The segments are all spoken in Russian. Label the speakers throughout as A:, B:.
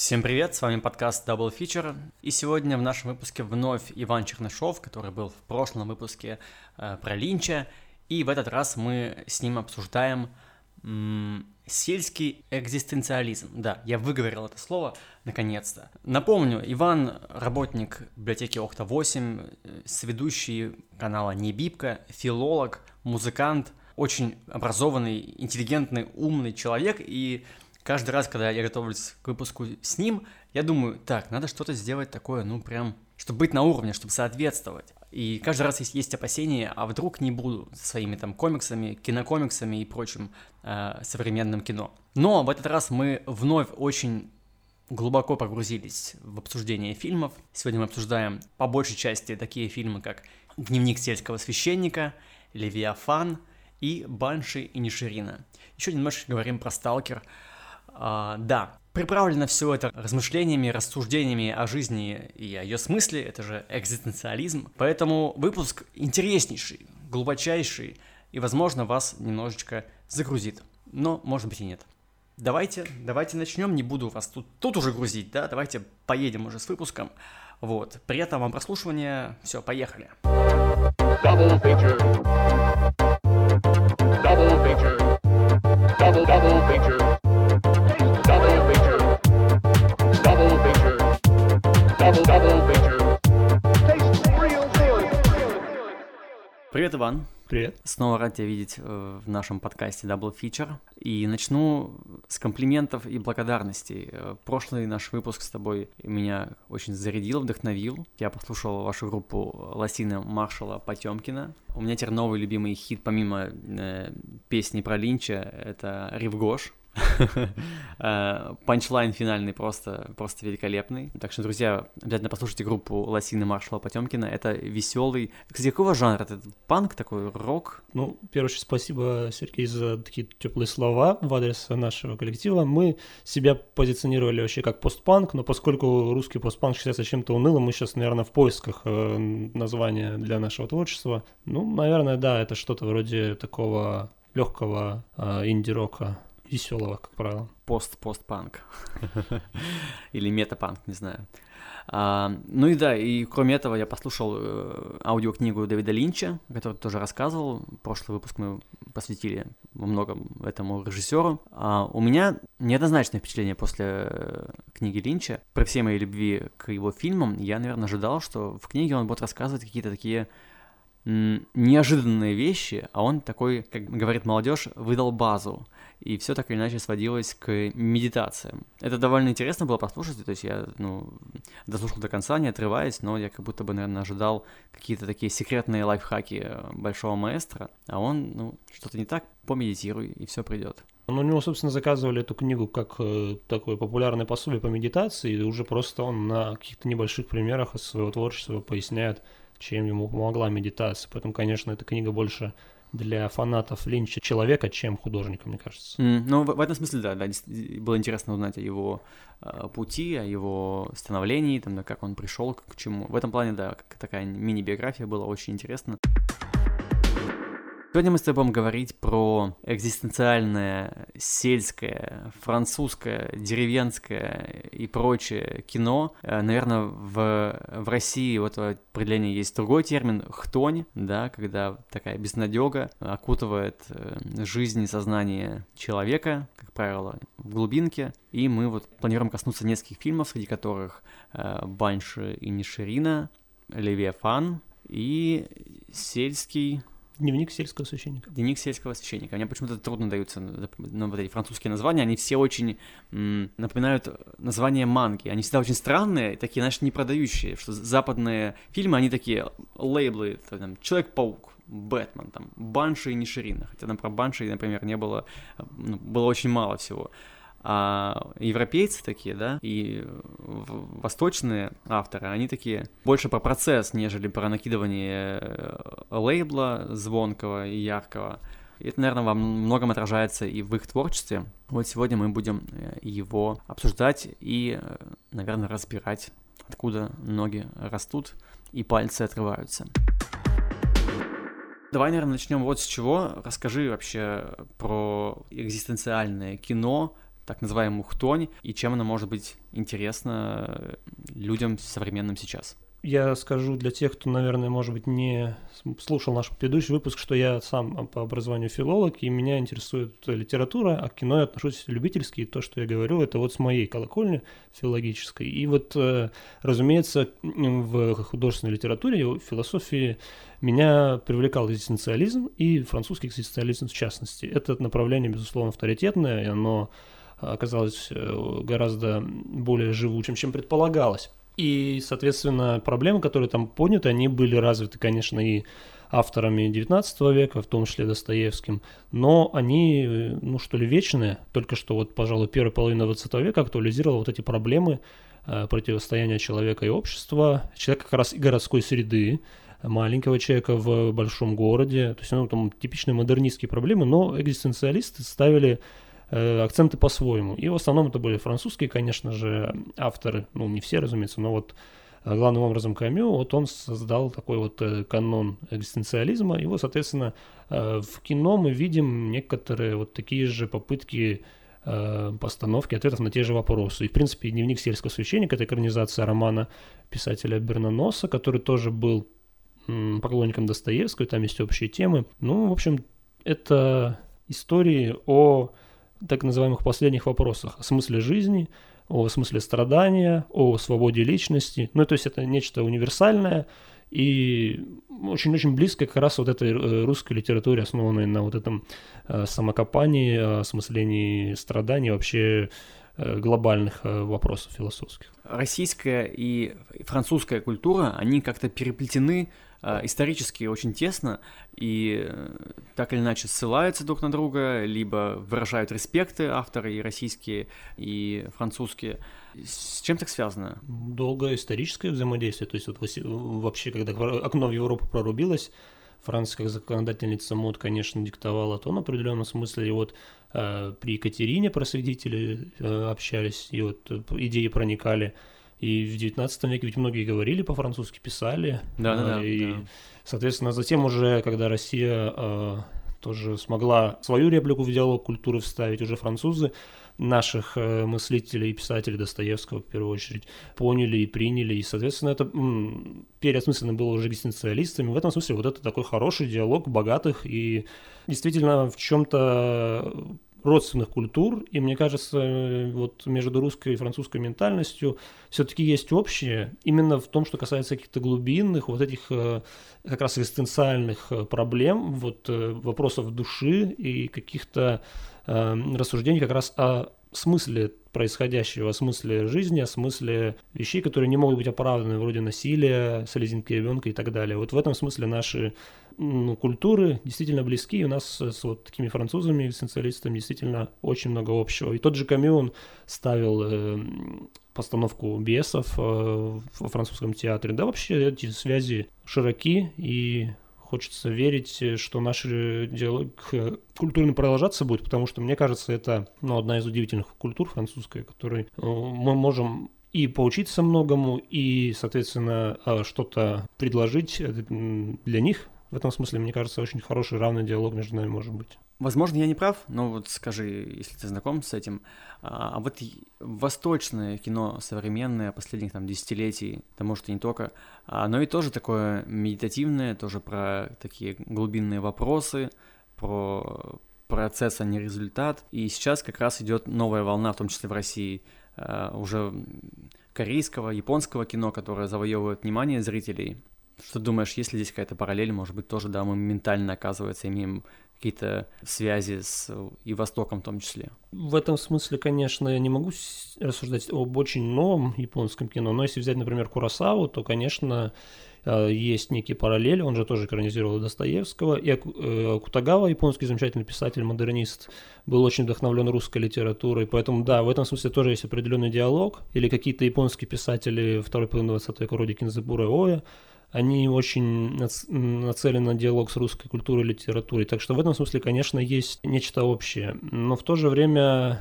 A: Всем привет, с вами подкаст Double Feature, и сегодня в нашем выпуске вновь Иван Чернышов, который был в прошлом выпуске э, про Линча, и в этот раз мы с ним обсуждаем м- сельский экзистенциализм. Да, я выговорил это слово наконец-то. Напомню, Иван работник библиотеки Охта 8, э, сведущий канала Небибка, филолог, музыкант, очень образованный, интеллигентный, умный человек, и каждый раз, когда я готовлюсь к выпуску с ним, я думаю, так, надо что-то сделать такое, ну прям, чтобы быть на уровне, чтобы соответствовать. И каждый раз есть, есть опасения, а вдруг не буду со своими там комиксами, кинокомиксами и прочим э, современным кино. Но в этот раз мы вновь очень глубоко погрузились в обсуждение фильмов. Сегодня мы обсуждаем по большей части такие фильмы, как «Дневник сельского священника», «Левиафан» и «Банши и Ниширина». Еще немножко говорим про «Сталкер», а, да, приправлено все это размышлениями, рассуждениями о жизни и о ее смысле, это же экзистенциализм. Поэтому выпуск интереснейший, глубочайший и, возможно, вас немножечко загрузит. Но, может быть, и нет. Давайте, давайте начнем, не буду вас тут, тут уже грузить, да, давайте поедем уже с выпуском. Вот, приятного вам прослушивания, все, поехали. Double feature. Double feature. Double, double feature. Привет, Иван.
B: Привет.
A: Снова рад тебя видеть э, в нашем подкасте Double Feature. И начну с комплиментов и благодарностей. Э, прошлый наш выпуск с тобой меня очень зарядил, вдохновил. Я послушал вашу группу Лосина Маршала Потемкина. У меня теперь новый любимый хит, помимо э, песни про Линча, это Ривгош. Э, панчлайн финальный просто, просто великолепный. Так что, друзья, обязательно послушайте группу Лосины Маршала Потемкина. Это веселый. Кстати, какого жанра? Это панк такой, рок?
B: Ну, первое, спасибо, Сергей, за такие теплые слова в адрес нашего коллектива. Мы себя позиционировали вообще как постпанк, но поскольку русский постпанк считается чем-то унылым, мы сейчас, наверное, в поисках э, названия для нашего творчества. Ну, наверное, да, это что-то вроде такого легкого э, инди-рока веселого, как правило.
A: Пост-постпанк. Или метапанк, не знаю. А, ну и да, и кроме этого я послушал э, аудиокнигу Дэвида Линча, который тоже рассказывал. Прошлый выпуск мы посвятили во многом этому режиссеру. А у меня неоднозначное впечатление после э, книги Линча. При всей моей любви к его фильмам, я, наверное, ожидал, что в книге он будет рассказывать какие-то такие неожиданные вещи, а он такой, как говорит молодежь, выдал базу и все так или иначе сводилось к медитациям. Это довольно интересно было послушать, то есть я, ну, дослушал до конца, не отрываясь, но я как будто бы, наверное, ожидал какие-то такие секретные лайфхаки э, большого маэстро, а он, ну, что-то не так, помедитируй, и все придет.
B: Ну, у него, собственно, заказывали эту книгу как э, такое популярное пособие по медитации, и уже просто он на каких-то небольших примерах своего творчества поясняет, чем ему помогла медитация. Поэтому, конечно, эта книга больше для фанатов Линча человека, чем художника, мне кажется.
A: Mm, ну, в, в этом смысле, да, да, было интересно узнать о его э, пути, о его становлении, там, да, как он пришел к чему. В этом плане, да, такая мини-биография была очень интересна. Сегодня мы с тобой будем говорить про экзистенциальное, сельское, французское, деревенское и прочее кино. Э, Наверное, в, в России вот определение есть другой термин — хтонь, да, когда такая безнадега окутывает э, жизнь и сознание человека, как правило, в глубинке. И мы вот планируем коснуться нескольких фильмов, среди которых э, «Банши и Ниширина», «Левиафан» и «Сельский
B: Дневник сельского священника.
A: Дневник сельского священника. Мне почему-то трудно даются ну, вот эти французские названия. Они все очень м, напоминают названия манги. Они всегда очень странные, такие, знаешь, не продающие. Что западные фильмы, они такие лейблы, там, Человек-паук, Бэтмен, там, Банши и Ниширина. Хотя там про Банши, например, не было, ну, было очень мало всего. А европейцы такие, да, и восточные авторы, они такие больше про процесс, нежели про накидывание э, лейбла звонкого и яркого. И это, наверное, во многом отражается и в их творчестве. Вот сегодня мы будем э, его обсуждать и, э, наверное, разбирать, откуда ноги растут и пальцы отрываются. Давай, наверное, начнем вот с чего. Расскажи вообще про экзистенциальное кино, так называемую хтонь, и чем она может быть интересна людям современным сейчас.
B: Я скажу для тех, кто, наверное, может быть, не слушал наш предыдущий выпуск, что я сам по образованию филолог, и меня интересует литература, а к кино я отношусь любительски, и то, что я говорю, это вот с моей колокольни филологической. И вот, э, разумеется, в художественной литературе, в философии меня привлекал экзистенциализм и французский экзистенциализм в частности. Это направление, безусловно, авторитетное, и оно оказалось э, гораздо более живучим, чем предполагалось. И, соответственно, проблемы, которые там подняты, они были развиты, конечно, и авторами XIX века, в том числе Достоевским, но они, ну что ли, вечные. Только что вот, пожалуй, первая половина XX века актуализировала вот эти проблемы э, противостояния человека и общества, человека как раз и городской среды, маленького человека в большом городе. То есть, ну, там типичные модернистские проблемы, но экзистенциалисты ставили Э, акценты по-своему. И в основном это были французские, конечно же, авторы, ну, не все, разумеется, но вот э, главным образом Камю, вот он создал такой вот э, канон экзистенциализма, и вот, соответственно, в кино мы видим некоторые вот такие же попытки постановки ответов на те же вопросы. И, в принципе, «Дневник сельского священника» — это экранизация романа писателя Бернаноса, который тоже был поклонником Достоевского, там есть общие темы. Ну, в общем, это истории о так называемых последних вопросах о смысле жизни, о смысле страдания, о свободе личности. Ну, то есть это нечто универсальное и очень-очень близко как раз вот этой э, русской литературе, основанной на вот этом э, самокопании, осмыслении страданий, вообще э, глобальных вопросов философских.
A: Российская и французская культура, они как-то переплетены исторически очень тесно и э, так или иначе ссылаются друг на друга, либо выражают респекты авторы и российские, и французские. С чем так связано?
B: Долгое историческое взаимодействие. То есть вот вообще, когда окно в Европу прорубилось, Франция как законодательница мод, конечно, диктовала тон в определенном смысле. И вот э, при Екатерине просветители э, общались, и вот э, идеи проникали и в 19 веке ведь многие говорили по-французски, писали.
A: Да, да, да.
B: И, да. соответственно, затем уже, когда Россия э, тоже смогла свою реплику в диалог культуры вставить, уже французы наших э, мыслителей и писателей Достоевского, в первую очередь, поняли и приняли. И, соответственно, это м, переосмысленно было уже экзистенциалистами. В этом смысле вот это такой хороший диалог богатых и действительно в чем-то родственных культур, и мне кажется, э, вот между русской и французской ментальностью все-таки есть общее именно в том, что касается каких-то глубинных, вот этих э, как раз экзистенциальных э, проблем, вот вопросов души и каких-то рассуждений как раз о смысле происходящего, о смысле жизни, о смысле вещей, которые не могут быть оправданы, вроде насилия, слезинки ребенка и так далее. Вот в этом смысле наши культуры действительно близки, и у нас с вот такими французами, экзистенциалистами действительно очень много общего. И тот же Камю, он ставил э, постановку бесов э, во французском театре. Да, вообще эти связи широки, и хочется верить, что наш диалог э, культурно продолжаться будет, потому что, мне кажется, это ну, одна из удивительных культур французской, которой э, мы можем и поучиться многому, и, соответственно, э, что-то предложить для них, в этом смысле, мне кажется, очень хороший равный диалог между нами может быть.
A: Возможно, я не прав, но вот скажи, если ты знаком с этим, а, а вот восточное кино современное последних там десятилетий, может и не только, оно и тоже такое медитативное, тоже про такие глубинные вопросы, про процесс, а не результат. И сейчас как раз идет новая волна, в том числе в России, а, уже корейского, японского кино, которое завоевывает внимание зрителей. Что думаешь, есть ли здесь какая-то параллель? Может быть, тоже, да, мы ментально, оказывается, имеем какие-то связи с и Востоком в том числе.
B: В этом смысле, конечно, я не могу рассуждать об очень новом японском кино, но если взять, например, Курасаву, то, конечно, э, есть некие параллели, он же тоже экранизировал Достоевского, и э, Кутагава, японский замечательный писатель, модернист, был очень вдохновлен русской литературой, поэтому да, в этом смысле тоже есть определенный диалог, или какие-то японские писатели второй половины 20 века, вроде Кинзабура Оя, они очень нацелены на диалог с русской культурой и литературой. Так что в этом смысле, конечно, есть нечто общее. Но в то же время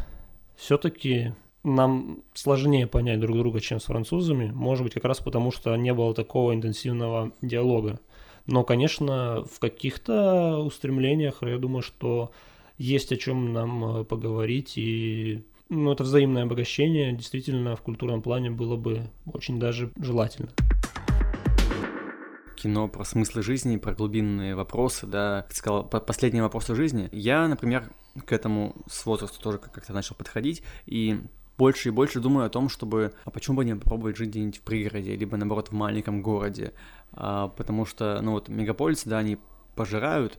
B: все-таки нам сложнее понять друг друга, чем с французами. Может быть, как раз потому, что не было такого интенсивного диалога. Но, конечно, в каких-то устремлениях, я думаю, что есть о чем нам э, поговорить и ну, это взаимное обогащение действительно в культурном плане было бы очень даже желательно
A: кино про смыслы жизни, про глубинные вопросы, да, как ты сказал, последние вопросы жизни. Я, например, к этому с возраста тоже как-то начал подходить, и больше и больше думаю о том, чтобы, а почему бы не попробовать жить где-нибудь в пригороде, либо, наоборот, в маленьком городе, а, потому что, ну вот, мегаполисы, да, они пожирают,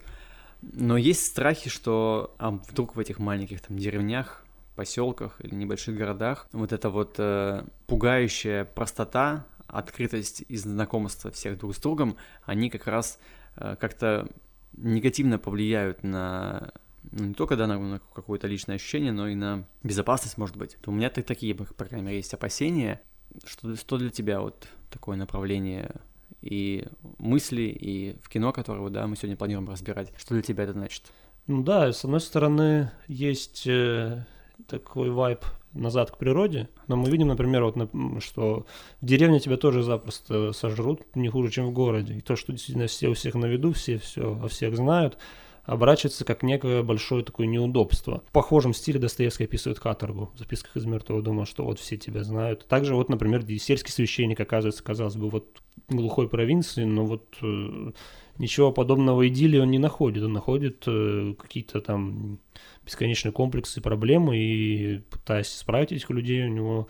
A: но есть страхи, что а вдруг в этих маленьких там деревнях поселках или небольших городах вот эта вот э, пугающая простота, открытость и знакомство всех друг с другом, они как раз э, как-то негативно повлияют на ну, не только да, на, на какое-то личное ощущение, но и на безопасность, может быть. То у меня -то такие, по крайней мере, есть опасения. Что, что для тебя вот такое направление и мысли, и в кино, которое да, мы сегодня планируем разбирать. Что для тебя это значит?
B: Ну да, с одной стороны, есть э, такой вайб назад к природе, но мы видим, например, вот, что в деревне тебя тоже запросто сожрут не хуже, чем в городе. И то, что действительно все у всех на виду, все все о всех знают, оборачивается как некое большое такое неудобство. В похожем стиле Достоевский описывает каторгу в записках из мертвого дома, что вот все тебя знают. Также вот, например, сельский священник, оказывается, казалось бы, вот глухой провинции, но вот э, ничего подобного идиллии он не находит. Он находит э, какие-то там бесконечные комплексы, проблемы, и пытаясь исправить этих людей, у него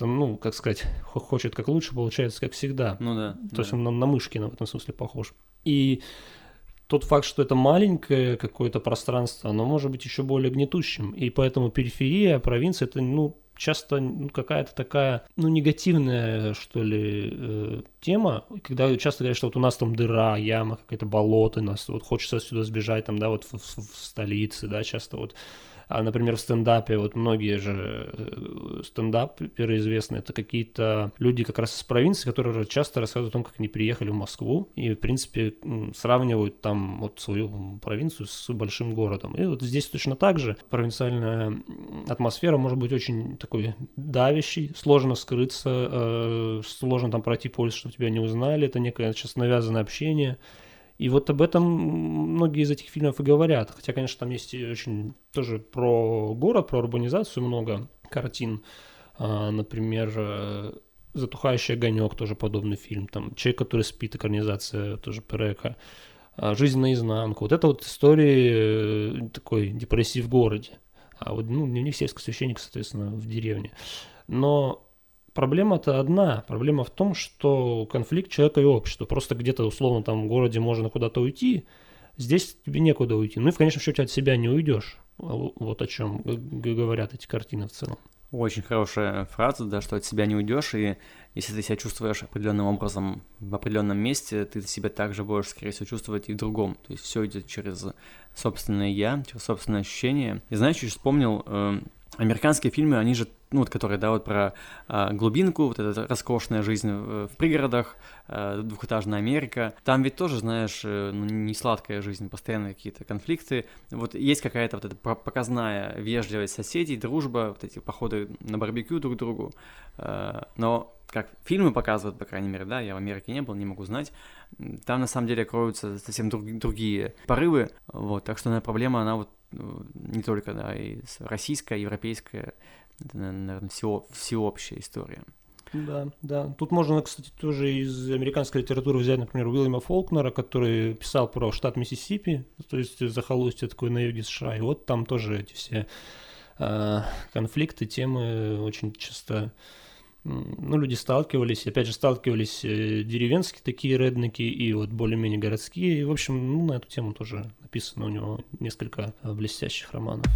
B: ну, как сказать, хочет как лучше, получается, как всегда.
A: Ну да.
B: То
A: да.
B: есть он на, на Мышкина в этом смысле похож. И тот факт, что это маленькое какое-то пространство, оно может быть еще более гнетущим. И поэтому периферия, провинция, это, ну, часто ну, какая-то такая, ну, негативная, что ли, э, тема, когда часто говорят, что вот у нас там дыра, яма, какая-то болото, нас вот хочется отсюда сбежать, там, да, вот в, в, в столице, да, часто вот а, например, в стендапе, вот многие же э, стендаперы известные, это какие-то люди как раз из провинции, которые часто рассказывают о том, как они приехали в Москву и, в принципе, сравнивают там вот свою провинцию с большим городом. И вот здесь точно так же провинциальная атмосфера может быть очень такой давящей, сложно скрыться, э, сложно там пройти по чтобы тебя не узнали, это некое сейчас навязанное общение. И вот об этом многие из этих фильмов и говорят. Хотя, конечно, там есть очень тоже про город, про урбанизацию много картин. А, например, э, «Затухающий огонек» тоже подобный фильм. Там «Человек, который спит», экранизация тоже Перека. А, «Жизнь наизнанку». Вот это вот истории э, такой депрессии в городе. А вот ну, дневник сельского священника, соответственно, в деревне. Но Проблема-то одна. Проблема в том, что конфликт человека и общества. Просто где-то условно там в городе можно куда-то уйти, здесь тебе некуда уйти. Ну и в конечном счете от себя не уйдешь. Вот о чем говорят эти картины в целом.
A: Очень хорошая фраза, да, что от себя не уйдешь, и если ты себя чувствуешь определенным образом в определенном месте, ты себя также будешь, скорее всего, чувствовать и в другом. То есть все идет через собственное я, через собственное ощущение. И знаешь, я вспомнил, э, американские фильмы, они же ну, вот, которые, да, вот про э, глубинку, вот эта роскошная жизнь в, в пригородах, э, двухэтажная Америка. Там ведь тоже, знаешь, э, ну, не сладкая жизнь, постоянно какие-то конфликты. Вот есть какая-то вот эта показная вежливость соседей, дружба, вот эти походы на барбекю друг к другу. Э, но как фильмы показывают, по крайней мере, да, я в Америке не был, не могу знать, там на самом деле кроются совсем друг, другие порывы, вот, так что, наверное, проблема, она вот не только, да, и российская, европейская, это, наверное, всего, всеобщая история.
B: Да, да. Тут можно, кстати, тоже из американской литературы взять, например, Уильяма Фолкнера, который писал про штат Миссисипи, то есть захолустье такое на юге США. И вот там тоже эти все э, конфликты, темы очень часто ну, люди сталкивались, опять же, сталкивались э, деревенские такие редники и вот более-менее городские. И, в общем, ну, на эту тему тоже написано у него несколько э, блестящих романов.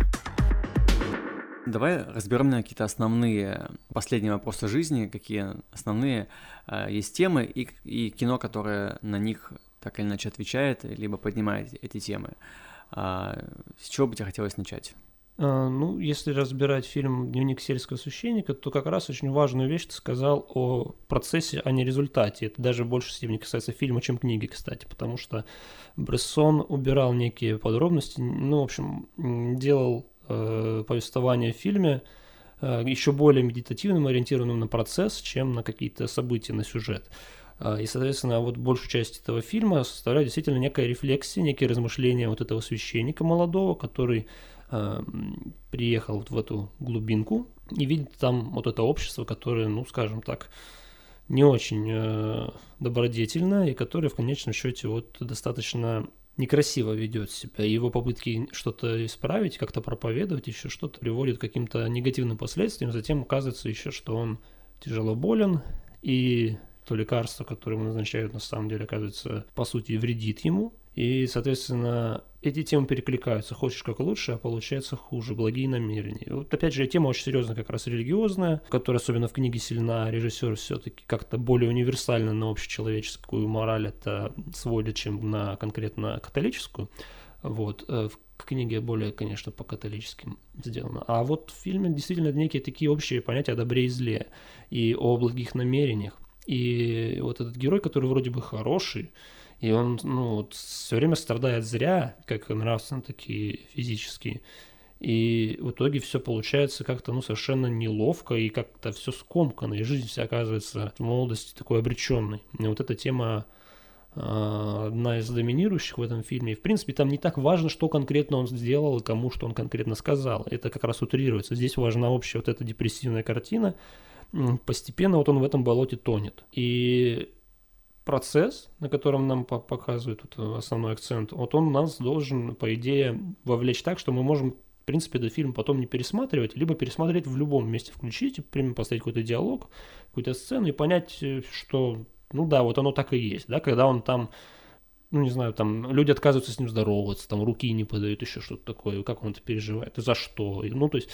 A: Давай разберем на какие-то основные последние вопросы жизни, какие основные э, есть темы и, и кино, которое на них так или иначе отвечает, либо поднимает эти темы. А, с чего бы тебе хотелось начать?
B: А, ну, если разбирать фильм «Дневник сельского священника», то как раз очень важную вещь ты сказал о процессе, а не результате. Это даже в большей степени касается фильма, чем книги, кстати, потому что Брессон убирал некие подробности, ну, в общем, делал э, повествование в фильме э, еще более медитативным, ориентированным на процесс, чем на какие-то события, на сюжет. Э, и, соответственно, вот большую часть этого фильма составляет действительно некая рефлексия, некие размышления вот этого священника молодого, который приехал вот в эту глубинку и видит там вот это общество, которое, ну, скажем так, не очень э, добродетельно и которое в конечном счете вот достаточно некрасиво ведет себя. Его попытки что-то исправить, как-то проповедовать, еще что-то приводит к каким-то негативным последствиям. Затем оказывается еще, что он тяжело болен, и то лекарство, которое ему назначают, на самом деле, оказывается, по сути, вредит ему. И, соответственно, эти темы перекликаются. Хочешь как лучше, а получается хуже. Благие намерения. Вот опять же, тема очень серьезная, как раз религиозная, которая особенно в книге сильна. Режиссер все-таки как-то более универсально на общечеловеческую мораль это сводит, чем на конкретно католическую. Вот. Э, в книге более, конечно, по католическим сделано. А вот в фильме действительно некие такие общие понятия о добре и зле и о благих намерениях. И вот этот герой, который вроде бы хороший, и он, ну, вот, все время страдает зря, как нравственно, так и физически. И в итоге все получается как-то, ну, совершенно неловко и как-то все скомкано, и жизнь вся оказывается в молодости такой обреченной. И вот эта тема а, одна из доминирующих в этом фильме. В принципе, там не так важно, что конкретно он сделал и кому что он конкретно сказал. Это как раз утрируется. Здесь важна общая вот эта депрессивная картина. Постепенно вот он в этом болоте тонет. И процесс, на котором нам показывают вот основной акцент, вот он нас должен, по идее, вовлечь так, что мы можем, в принципе, этот фильм потом не пересматривать, либо пересмотреть в любом месте, включить, прямо поставить какой-то диалог, какую-то сцену и понять, э, что, ну да, вот оно так и есть, да, когда он там ну, не знаю, там люди отказываются с ним здороваться, там руки не подают, еще что-то такое, как он это переживает, и за что, ну, то есть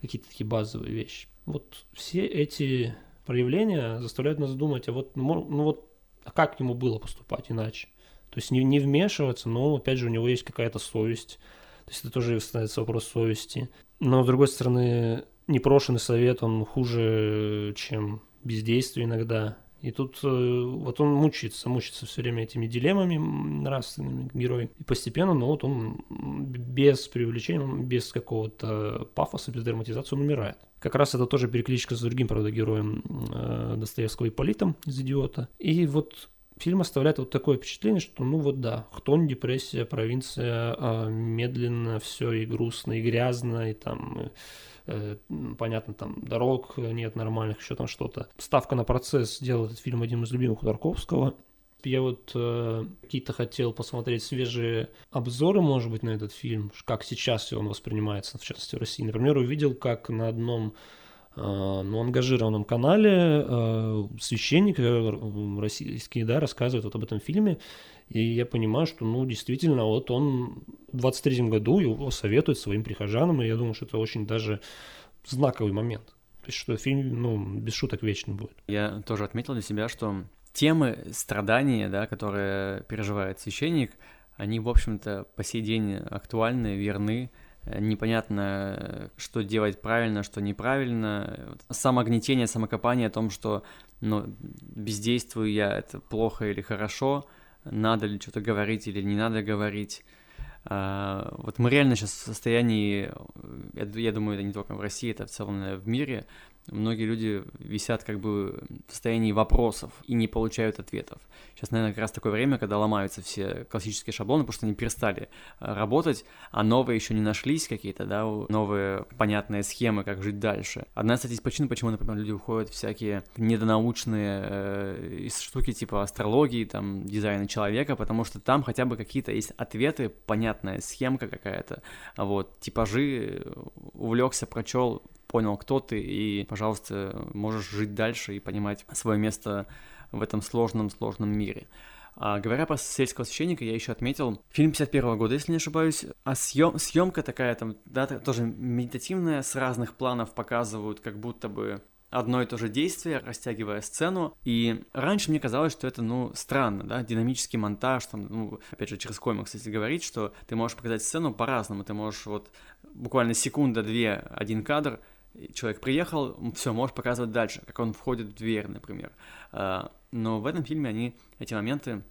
B: какие-то такие базовые вещи. Вот все эти проявления заставляют нас думать, а вот, ну, ну вот а как ему было поступать иначе? То есть не, не вмешиваться, но опять же у него есть какая-то совесть. То есть это тоже становится вопрос совести. Но с другой стороны, непрошенный совет, он хуже, чем бездействие иногда. И тут э, вот он мучается, мучается все время этими дилеммами нравственными герой. И постепенно, ну вот он без привлечения, без какого-то пафоса, без драматизации он умирает. Как раз это тоже перекличка с другим, правда, героем э, Достоевского Ипполитом из «Идиота». И вот фильм оставляет вот такое впечатление, что ну вот да, Хтонь, депрессия, провинция, э, медленно все и грустно, и грязно, и там э, понятно, там дорог нет нормальных, еще там что-то. Ставка на процесс делает этот фильм одним из любимых у Тарковского. Я вот э, какие-то хотел посмотреть свежие обзоры, может быть, на этот фильм, как сейчас он воспринимается, в частности, в России. Например, увидел, как на одном э, ну, ангажированном канале э, священник э, российский, да, рассказывает вот об этом фильме, и я понимаю, что, ну, действительно, вот он в 23-м году его советует своим прихожанам, и я думаю, что это очень даже знаковый момент. То есть, что фильм, ну, без шуток вечный будет.
A: Я тоже отметил для себя, что темы страдания, да, которые переживает священник, они, в общем-то, по сей день актуальны, верны. Непонятно, что делать правильно, что неправильно. Самогнетение, самокопание о том, что ну, бездействую я, это плохо или хорошо, надо ли что-то говорить или не надо говорить. А, вот мы реально сейчас в состоянии, я, я думаю, это не только в России, это в целом в мире, многие люди висят как бы в состоянии вопросов и не получают ответов. Сейчас, наверное, как раз такое время, когда ломаются все классические шаблоны, потому что они перестали э, работать, а новые еще не нашлись какие-то, да, новые понятные схемы, как жить дальше. Одна, кстати, из причин, почему, например, люди уходят в всякие недонаучные э, штуки типа астрологии, там, дизайна человека, потому что там хотя бы какие-то есть ответы, понятная схемка какая-то, вот, типажи, э, увлекся, прочел, понял, кто ты, и, пожалуйста, можешь жить дальше и понимать свое место в этом сложном-сложном мире. А, говоря про сельского священника, я еще отметил фильм 51 года, если не ошибаюсь, а съем, съемка такая там, да, тоже медитативная, с разных планов показывают, как будто бы одно и то же действие, растягивая сцену. И раньше мне казалось, что это, ну, странно, да, динамический монтаж, там, ну, опять же, через комикс, если говорить, что ты можешь показать сцену по-разному, ты можешь вот буквально секунда-две один кадр человек приехал, все, можешь показывать дальше, как он входит в дверь, например. А, но в этом фильме они эти моменты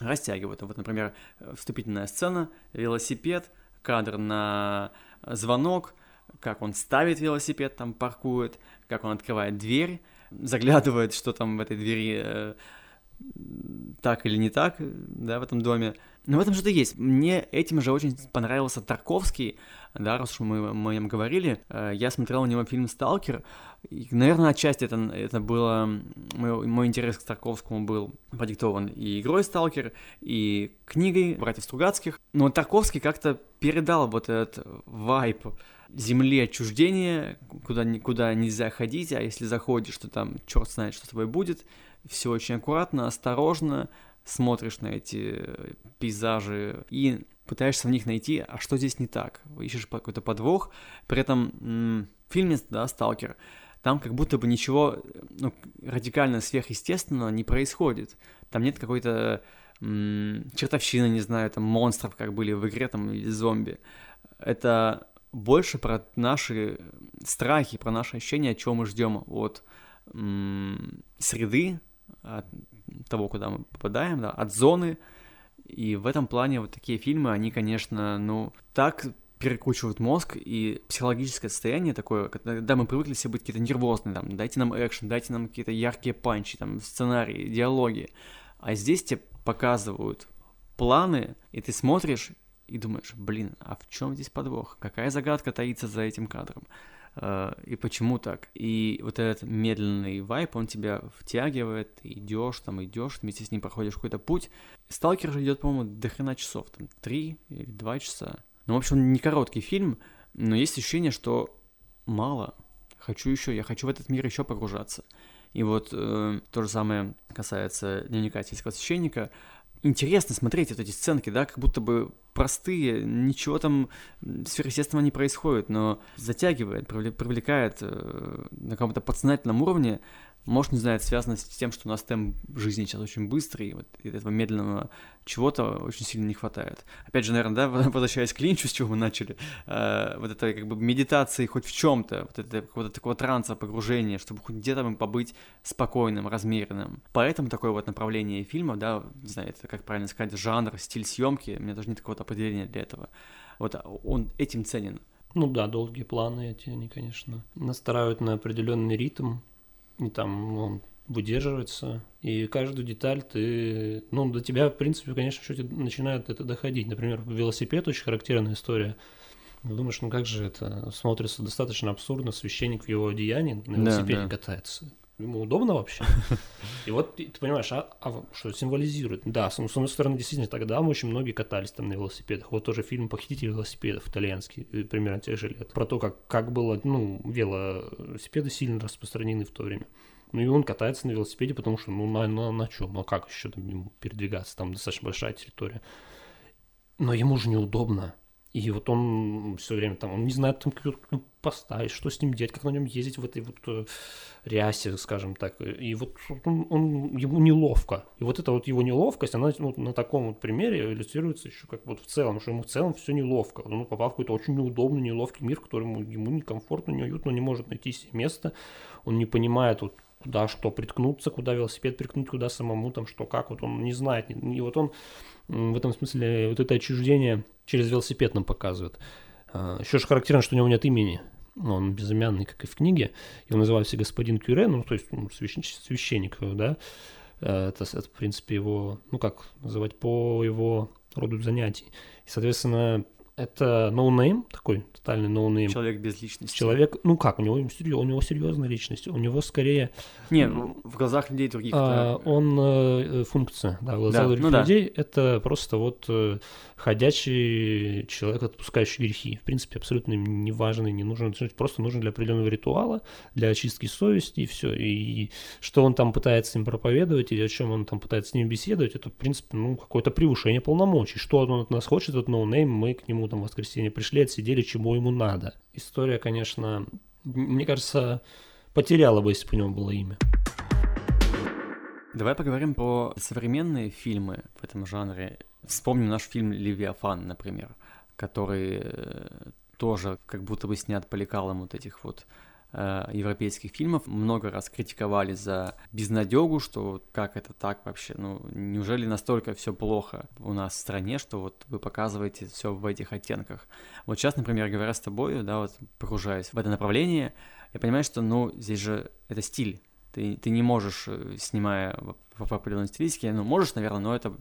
A: растягивают. Вот, например, вступительная сцена, велосипед, кадр на звонок, как он ставит велосипед, там паркует, как он открывает дверь, заглядывает, что там в этой двери э, так или не так, да, в этом доме. Но в этом что-то есть. Мне этим же очень понравился Тарковский, да, раз уж мы, мы о нем говорили. Э, я смотрел у него фильм «Сталкер», и, наверное, отчасти это, это было... Мой, мой интерес к Тарковскому был продиктован и игрой «Сталкер», и книгой «Братьев Стругацких». Но Тарковский как-то передал вот этот вайп земли отчуждения, куда, куда нельзя ходить, а если заходишь, то там черт знает, что с тобой будет. Все очень аккуратно, осторожно, смотришь на эти пейзажи и пытаешься в них найти, а что здесь не так, ищешь какой-то подвох, при этом в фильме, да, «Сталкер», там как будто бы ничего ну, радикально сверхъестественного не происходит, там нет какой-то чертовщины, не знаю, там монстров, как были в игре, там, или зомби, это больше про наши страхи, про наши ощущения, чего мы ждем от среды, от того, куда мы попадаем, да, от зоны. И в этом плане вот такие фильмы, они, конечно, ну, так перекручивают мозг, и психологическое состояние такое, когда мы привыкли все быть какие-то нервозные, там, дайте нам экшен, дайте нам какие-то яркие панчи, там, сценарии, диалоги. А здесь тебе показывают планы, и ты смотришь и думаешь, блин, а в чем здесь подвох? Какая загадка таится за этим кадром? Э, и почему так. И вот этот медленный вайп, он тебя втягивает, идешь, там идешь, вместе с ним проходишь какой-то путь. Сталкер же идет, по-моему, до хрена часов, там, три или два часа. Ну, в общем, не короткий фильм, но есть ощущение, что мало, хочу еще, я хочу в этот мир еще погружаться. И вот э, то же самое касается дневника сельского священника. Интересно смотреть вот эти сценки, да, как будто бы простые, ничего там сверхъестественного не происходит, но затягивает, привлекает э, на каком-то подсознательном уровне, может, не знаю, это связано с тем, что у нас темп жизни сейчас очень быстрый, и вот этого медленного чего-то очень сильно не хватает. Опять же, наверное, да, возвращаясь к линчу, с чего мы начали, э, вот это как бы медитации хоть в чем-то, вот это какого-то такого транса, погружения, чтобы хоть где-то побыть спокойным, размеренным. Поэтому такое вот направление фильма, да, не знаю, это как правильно сказать, жанр, стиль съемки, у меня даже нет какого-то определения для этого. Вот он этим ценен.
B: Ну да, долгие планы эти, они, конечно, настраивают на определенный ритм, и там он выдерживается, и каждую деталь ты, ну, до тебя, в принципе, конечно, счете начинает это доходить. Например, велосипед очень характерная история. Думаешь, ну как же это смотрится достаточно абсурдно, священник в его одеянии на велосипеде да, да. катается. Ему удобно вообще? И вот ты понимаешь, а, а что символизирует? Да, с, с одной стороны, действительно, тогда мы очень многие катались там на велосипедах. Вот тоже фильм «Похититель велосипедов» итальянский, э, примерно тех же лет. Про то, как, как было, ну, велосипеды сильно распространены в то время. Ну и он катается на велосипеде, потому что, ну, на, на, на чем? Ну, а как еще там ему передвигаться? Там достаточно большая территория. Но ему же неудобно. И вот он все время там, он не знает, там, ну, поставить, что с ним делать, как на нем ездить в этой вот э, рясе, скажем так. И вот он, он, ему неловко. И вот эта вот его неловкость, она ну, на таком вот примере иллюстрируется еще как вот в целом, что ему в целом все неловко. Он попал в какой-то очень неудобный, неловкий мир, в котором ему, ему некомфортно, неуютно, не может найти себе место. Он не понимает, вот, куда что приткнуться, куда велосипед приткнуть, куда самому, там что, как. Вот он не знает. И вот он в этом смысле вот это отчуждение через велосипед нам показывает. А, Еще же характерно, что у него нет имени. Он безымянный, как и в книге. Его называют все господин Кюре, ну, то есть ну, священник, священник, да. А, это, это, в принципе, его, ну, как называть, по его роду занятий. И, соответственно, это no name, такой тотальный no name.
A: Человек без личности.
B: Человек, ну как, у него, у него серьезная личность, у него скорее...
A: Не, в глазах людей других.
B: А, да. Он э, функция, да, в глазах да, других ну, людей да. это просто вот э, ходячий человек, отпускающий грехи. В принципе, абсолютно не важный, не нужен, просто нужен для определенного ритуала, для очистки совести и все. И что он там пытается им проповедовать, или о чем он там пытается с ним беседовать, это, в принципе, ну, какое-то превышение полномочий. Что он от нас хочет, этот no name, мы к нему там в воскресенье пришли, отсидели, чему ему надо. История, конечно, мне кажется, потеряла бы, если бы у него было имя.
A: Давай поговорим про современные фильмы в этом жанре. Вспомним наш фильм «Левиафан», например, который э, тоже как будто бы снят по лекалам вот этих вот европейских фильмов. Много раз критиковали за безнадегу, что как это так вообще, ну неужели настолько все плохо у нас в стране, что вот вы показываете все в этих оттенках. Вот сейчас, например, говоря с тобой, да, вот погружаясь в это направление, я понимаю, что, ну, здесь же это стиль, ты, ты не можешь, э, снимая определенной стилистике, ну, можешь, наверное, но это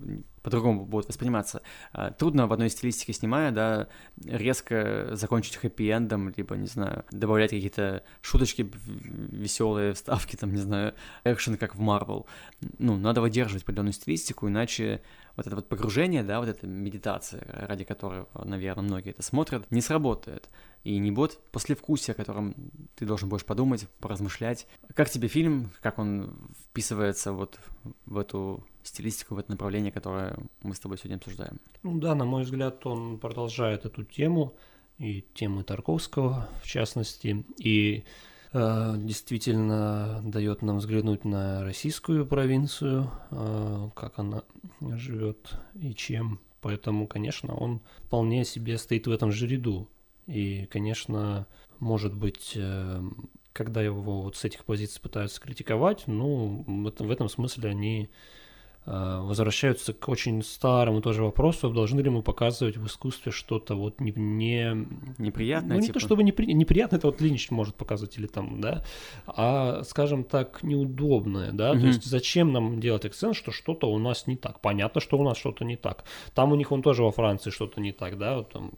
A: по-другому будет восприниматься. А, трудно в одной стилистике снимая, да, резко закончить хэппи-эндом, либо, не знаю, добавлять какие-то шуточки веселые, вставки, там, не знаю, экшен, как в Marvel. Ну, надо выдерживать определенную стилистику, иначе вот это вот погружение, да, вот эта медитация, ради которой, наверное, многие это смотрят, не сработает. И не будет послевкусия, о котором ты должен будешь подумать, поразмышлять. Как тебе фильм, как он вписывается вот в эту стилистику, в это направление, которое мы с тобой сегодня обсуждаем?
B: Ну да, на мой взгляд, он продолжает эту тему, и темы Тарковского, в частности, и действительно дает нам взглянуть на российскую провинцию, э, как она живет и чем. Поэтому, конечно, он вполне себе стоит в этом же ряду. И, конечно, может быть, э, когда его вот с этих позиций пытаются критиковать, ну, в этом, смысле они возвращаются к очень старому тоже вопросу, должны ли мы показывать в искусстве что-то вот не... не
A: Неприятное,
B: Ну, не
A: типа?
B: то чтобы непри... неприятно, это вот Линч может показывать или там, да, а, скажем так, неудобное, да,
A: Мгм.
B: то есть зачем нам делать акцент, что что-то у нас не так? Понятно, что у нас что-то не так. Там у них, он тоже во Франции что-то не так, да, вот там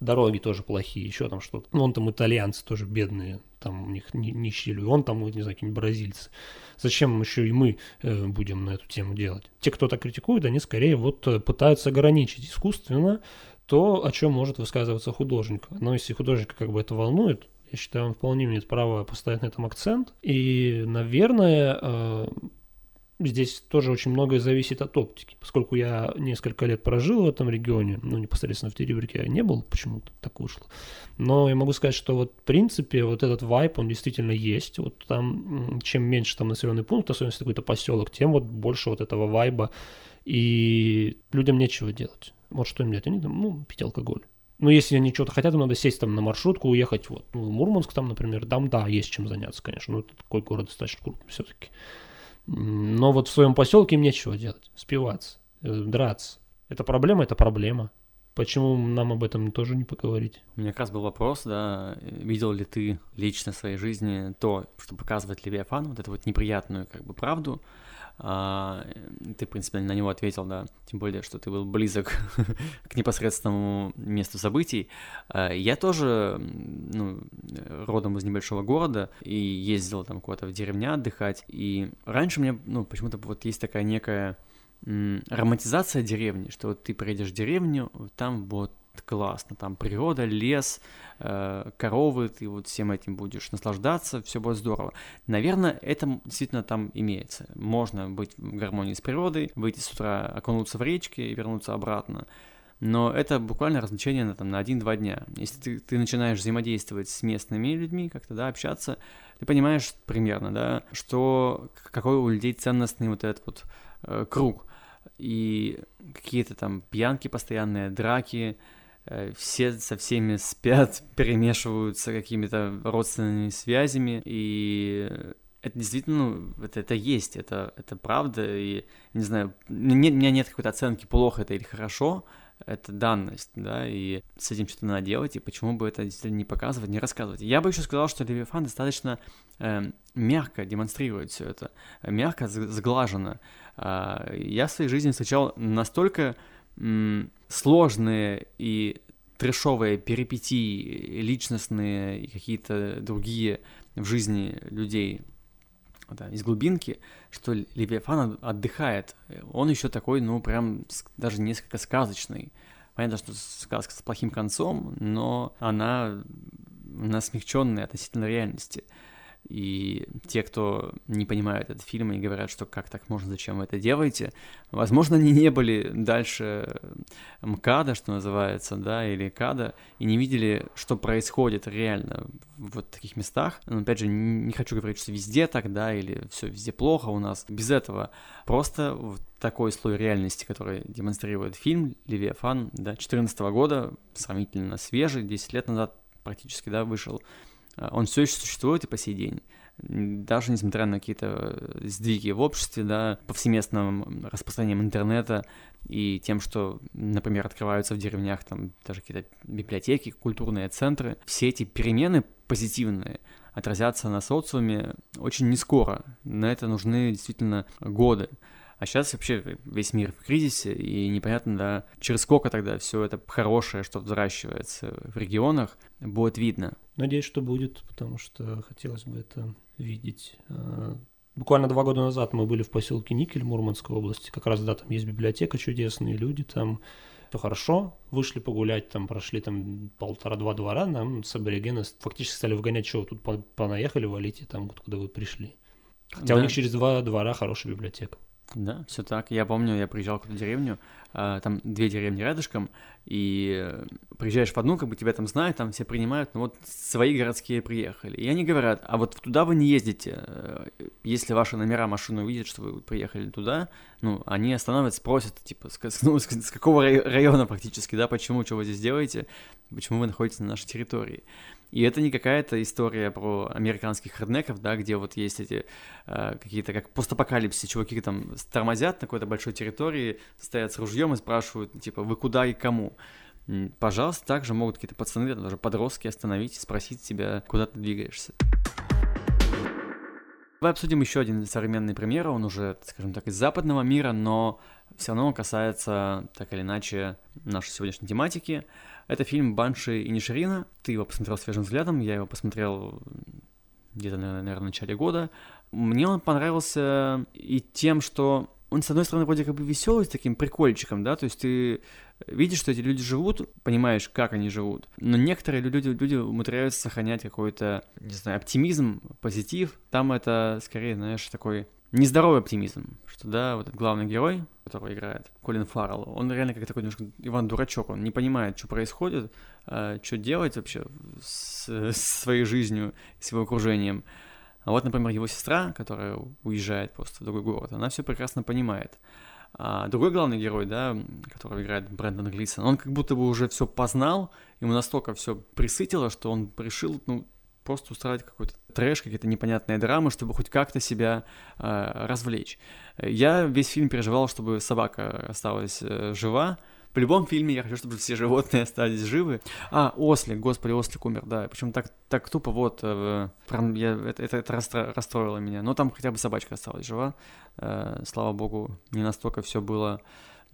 B: дороги тоже плохие, еще там что-то. Ну, Вон там итальянцы тоже бедные, там у них ни- нищие люди, вон там, не знаю, какие-нибудь бразильцы. Зачем еще и мы э, будем на эту тему делать? Те, кто так критикует, они скорее вот э, пытаются ограничить искусственно то, о чем может высказываться художник. Но если художника как бы это волнует, я считаю, он вполне имеет право поставить на этом акцент. И, наверное, э, здесь тоже очень многое зависит от оптики. Поскольку я несколько лет прожил в этом регионе, ну, непосредственно в Теребрике я не был, почему-то так вышло. Но я могу сказать, что вот в принципе вот этот вайп, он действительно есть. Вот там, чем меньше там населенный пункт, особенно если какой-то поселок, тем вот больше вот этого вайба. И людям нечего делать. Вот что им делать? Они там, ну, пить алкоголь. Ну, если они что-то хотят, им надо сесть там на маршрутку, уехать вот, ну, в Мурманск там, например, там, да, есть чем заняться, конечно, ну, это такой город достаточно крупный все-таки. Но вот в своем поселке им нечего делать, спиваться, э, драться. Это проблема, это проблема. Почему нам об этом тоже не поговорить?
A: У меня как раз был вопрос, да, видел ли ты лично в своей жизни то, что показывает Левиафан, вот эту вот неприятную как бы правду, ты, в принципе, на него ответил, да, тем более, что ты был близок к непосредственному месту событий. А, Я тоже, ну, родом из небольшого города и ездил там куда-то в деревня отдыхать, и раньше меня, ну, почему-то вот есть такая некая романтизация деревни, что вот ты приедешь в деревню, там вот классно, там природа, лес, э, коровы, ты вот всем этим будешь наслаждаться, все будет здорово. Наверное, это действительно там имеется. Можно быть в гармонии с природой, выйти с утра, окунуться в речки и вернуться обратно. Но это буквально развлечение на, там, на один-два дня. Если ты, ты начинаешь взаимодействовать с местными людьми, как-то, да, общаться, ты понимаешь примерно, да, что какой у людей ценностный вот этот вот э, круг. И какие-то там пьянки постоянные, драки, все со всеми спят, перемешиваются какими-то родственными связями, и это действительно, ну, это, это есть, это, это правда, и, не знаю, не, у меня нет какой-то оценки, плохо это или хорошо, это данность, да, и с этим что-то надо делать, и почему бы это действительно не показывать, не рассказывать. Я бы еще сказал, что Левиафан достаточно э, мягко демонстрирует все это, мягко, сглаженно. Э, я в своей жизни встречал настолько м, сложные и трешовые перипетии, личностные и какие-то другие в жизни людей да, из глубинки, что Левиафан отдыхает. Он еще такой, ну, прям даже несколько сказочный. Понятно, что сказка с плохим концом, но она, она смягченная относительно реальности. И те, кто не понимают этот фильм и говорят, что как так можно, зачем вы это делаете, возможно, они не были дальше МКАДа, что называется, да, или КАДа, и не видели, что происходит реально в вот таких местах. Но, опять же, не хочу говорить, что везде так, да, или все везде плохо у нас. Без этого просто вот такой слой реальности, который демонстрирует фильм «Левиафан», да, 2014 года, сравнительно свежий, 10 лет назад практически, да, вышел, он все еще существует и по сей день. Даже несмотря на какие-то сдвиги в обществе, да, повсеместным распространением интернета и тем, что, например, открываются в деревнях там даже какие-то библиотеки, культурные центры, все эти перемены позитивные, отразятся на социуме очень не скоро. На это нужны действительно годы. А сейчас вообще весь мир в кризисе, и непонятно, да, через сколько тогда все это хорошее, что взращивается в регионах, будет видно.
B: Надеюсь, что будет, потому что хотелось бы это видеть. А, буквально два года назад мы были в поселке Никель Мурманской области. Как раз, да, там есть библиотека, чудесные люди там. Все хорошо, вышли погулять, там прошли там полтора-два двора, нам с аборигены фактически стали выгонять, что тут понаехали, валите там, куда вы пришли. Хотя да. у них через два двора хорошая библиотека.
A: Да, все так. Я помню, я приезжал в какую-то деревню, а, там две деревни рядышком, и э, приезжаешь в одну, как бы тебя там знают, там все принимают, но вот свои городские приехали. И они говорят, а вот туда вы не ездите. Э, если ваши номера машины увидят, что вы приехали туда, ну, они останавливаются, спросят, типа, с, ну, с, с какого района практически, да, почему, что вы здесь делаете, почему вы находитесь на нашей территории. И это не какая-то история про американских реднеков, да, где вот есть эти э, какие-то как постапокалипсис, чуваки там тормозят на какой-то большой территории, стоят с ружьем и спрашивают, типа, вы куда и кому? Пожалуйста, также могут какие-то пацаны, даже подростки остановить и спросить тебя, куда ты двигаешься. Давай обсудим еще один современный пример, он уже, скажем так, из западного мира, но все равно касается, так или иначе, нашей сегодняшней тематики. Это фильм «Банши и Ниширина». Ты его посмотрел свежим взглядом, я его посмотрел где-то, наверное, в начале года. Мне он понравился и тем, что он, с одной стороны, вроде как бы веселый, с таким прикольчиком, да, то есть ты видишь, что эти люди живут, понимаешь, как они живут, но некоторые люди, люди умудряются сохранять какой-то, не знаю, оптимизм, позитив. Там это, скорее, знаешь, такой нездоровый оптимизм, что, да, вот этот главный герой, которого играет Колин Фаррелл, он реально как такой немножко Иван-дурачок, он не понимает, что происходит, э, что делать вообще с, с своей жизнью, с его окружением. А вот, например, его сестра, которая уезжает просто в другой город, она все прекрасно понимает. А другой главный герой, да, которого играет Брэндон Глисон, он как будто бы уже все познал, ему настолько все присытило, что он решил, ну, просто устраивать какой-то трэш, какие-то непонятные драмы, чтобы хоть как-то себя э, развлечь. Я весь фильм переживал, чтобы собака осталась э, жива. В любом фильме я хочу, чтобы все животные остались живы. А, Ослик, господи, Ослик умер, да. Причем так, так тупо, вот, э, прям я, это, это, это расстроило меня. Но там хотя бы собачка осталась жива. Э, слава богу, не настолько все было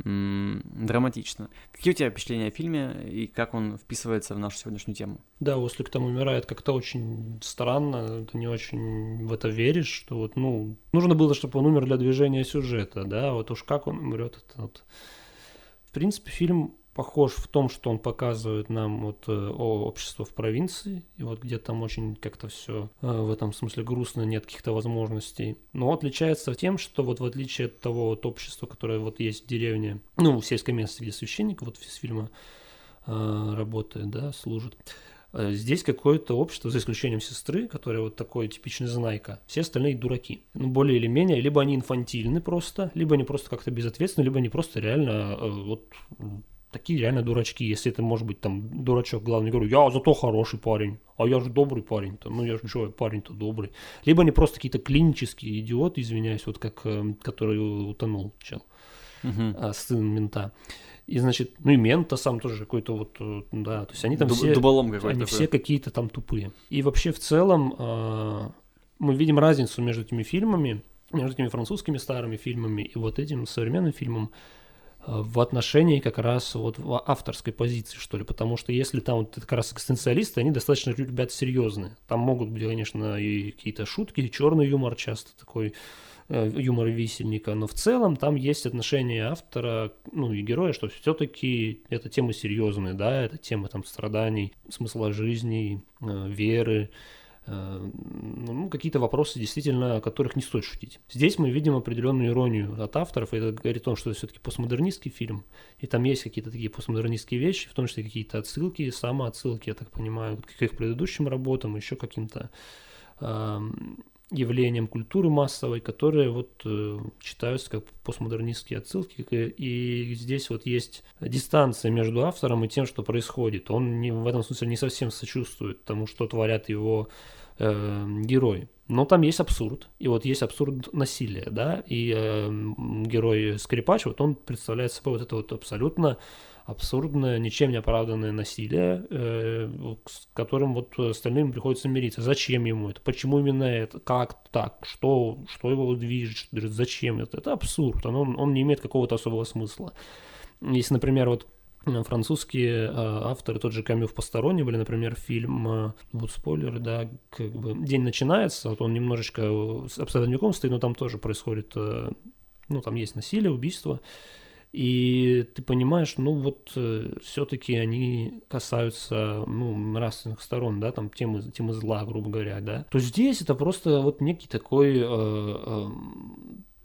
A: драматично. Какие у тебя впечатления о фильме и как он вписывается в нашу сегодняшнюю тему?
B: Да, Ослик там умирает как-то очень странно, ты не очень в это веришь, что вот, ну, нужно было, чтобы он умер для движения сюжета, да, вот уж как он умрет, это вот... В принципе, фильм похож в том, что он показывает нам вот э, о общество в провинции, и вот где там очень как-то все э, в этом смысле грустно, нет каких-то возможностей. Но отличается тем, что вот в отличие от того вот общества, которое вот есть в деревне, ну, в сельской местности, где священник вот из фильма э, работает, да, служит, Здесь какое-то общество, за исключением сестры, которая вот такой типичный знайка, все остальные дураки. Ну, более или менее, либо они инфантильны просто, либо они просто как-то безответственны, либо они просто реально вот такие реально дурачки. Если это может быть там дурачок, главный говорю, я зато хороший парень, а я же добрый парень-то, ну я же что, парень-то добрый. Либо они просто какие-то клинические идиоты, извиняюсь, вот как, э, который утонул чел, uh-huh. а, сын мента. И, значит, ну и мента сам тоже какой-то вот, э, да, то есть они там Дуб- все,
A: дуболом они
B: такой. все какие-то там тупые. И вообще в целом э, мы видим разницу между этими фильмами, между этими французскими старыми фильмами и вот этим современным фильмом в отношении как раз вот авторской позиции, что ли, потому что если там вот как раз экстенциалисты, они достаточно ребята серьезные. Там могут быть, конечно, и какие-то шутки, и черный юмор часто такой, э, юмор висельника, но в целом там есть отношение автора, ну и героя, что все-таки это темы серьезные, да, это темы там страданий, смысла жизни, э, веры, Э, ну, какие-то вопросы действительно, о которых не стоит шутить. Здесь мы видим определенную иронию от авторов, и это говорит о том, что это все-таки постмодернистский фильм, и там есть какие-то такие постмодернистские вещи, в том числе какие-то отсылки, самоотсылки, я так понимаю, к их предыдущим работам, еще каким-то э, явлениям культуры массовой, которые вот э, читаются как постмодернистские отсылки, и здесь вот есть дистанция между автором и тем, что происходит. Он не, в этом смысле не совсем сочувствует тому, что творят его э, герой. Но там есть абсурд, и вот есть абсурд насилия, да, и э, герой Скрипач, вот он представляет собой вот это вот абсолютно абсурдное, ничем не оправданное насилие, э, с которым вот остальным приходится мириться. Зачем ему это? Почему именно это? Как так? Что, что его движет? Зачем это? Это абсурд. Он, он не имеет какого-то особого смысла. Если, например, вот французские э, авторы, тот же Камю в постороннем, были, например, фильм, э, вот спойлеры, да, как бы день начинается, вот он немножечко с обстоятельником стоит, но там тоже происходит, э, ну, там есть насилие, убийство, и ты понимаешь, ну вот э, все-таки они касаются ну, нравственных сторон, да, там темы, темы зла, грубо говоря, да. То здесь это просто вот некий такой э, э,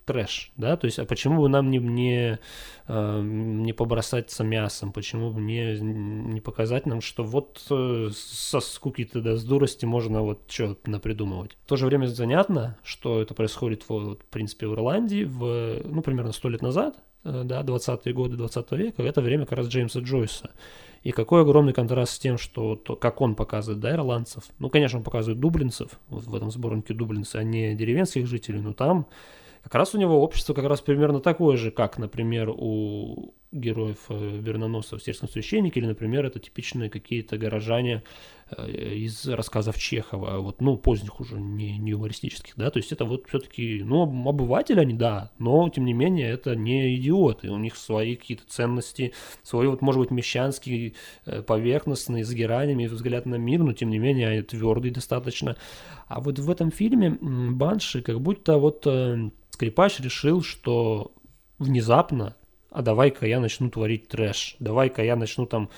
B: трэш, да, то есть, а почему бы нам не, не, э, не побросаться мясом, почему бы не, не показать нам, что вот э, со скуки-то да, с дурости можно вот что напридумывать. В то же время занятно, что это происходит, вот, в принципе, в Ирландии, в, ну, примерно сто лет назад, да, 20-е годы 20 века, это время как раз Джеймса Джойса. И какой огромный контраст с тем, что то, как он показывает, да, ирландцев. Ну, конечно, он показывает дублинцев, вот в этом сборнике дублинцы, а не деревенских жителей, но там как раз у него общество как раз примерно такое же, как, например, у героев э, Верноносца в «Сельском священнике», или, например, это типичные какие-то горожане э, из рассказов Чехова, вот, ну, поздних уже, не, не юмористических, да, то есть это вот все-таки, ну, обыватели они, да, но, тем не менее, это не идиоты, у них свои какие-то ценности, свой, вот, может быть, мещанский, э, поверхностный, с геранями взгляд на мир, но, тем не менее, твердый достаточно. А вот в этом фильме Банши как будто вот Скрипач решил, что внезапно, а давай-ка я начну творить трэш, давай-ка я начну там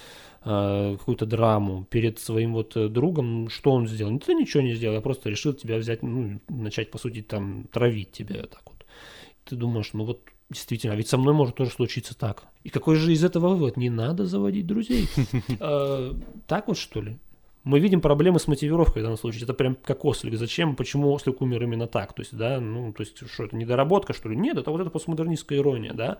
B: э, какую-то драму перед своим вот э, другом, что он сделал? Ну, ты ничего не сделал, я просто решил тебя взять, ну, начать, по сути, там, травить тебя так вот. Ты думаешь, ну вот Действительно, а ведь со мной может тоже случиться так. И какой же из этого вывод? Не надо заводить друзей. Э, так вот, что ли? Мы видим проблемы с мотивировкой в данном случае. Это прям как Ослик. Зачем, почему Ослик умер именно так? То есть, да, ну, то есть, что это, недоработка, что ли? Нет, это вот эта постмодернистская ирония, да.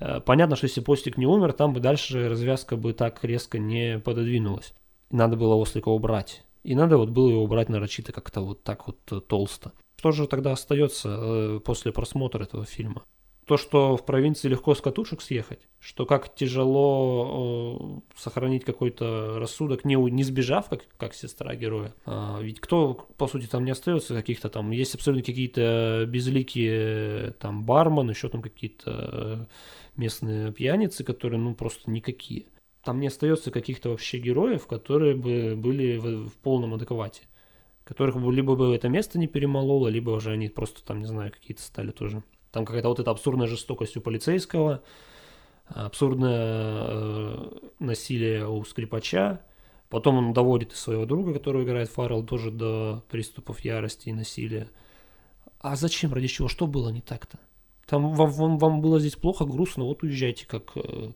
B: Э, понятно, что если Постик не умер, там бы дальше развязка бы так резко не пододвинулась. Надо было Ослика убрать. И надо вот было его убрать нарочито как-то вот так вот э, толсто. Что же тогда остается э, после просмотра этого фильма? То, что в провинции легко с катушек съехать, что как тяжело э, сохранить какой-то рассудок, не, не сбежав, как, как сестра героя. А, ведь кто, по сути, там не остается каких-то там, есть абсолютно какие-то безликие там бармен, еще там какие-то местные пьяницы, которые, ну, просто никакие. Там не остается каких-то вообще героев, которые бы были в, в полном адеквате которых либо бы это место не перемололо, либо уже они просто там, не знаю, какие-то стали тоже там какая-то вот эта абсурдная жестокость у полицейского, абсурдное э, насилие у скрипача. Потом он доводит своего друга, который играет Фаррелл, тоже до приступов ярости и насилия. А зачем, ради чего? Что было не так-то? Там вам, вам, вам было здесь плохо, грустно, вот уезжайте, как э,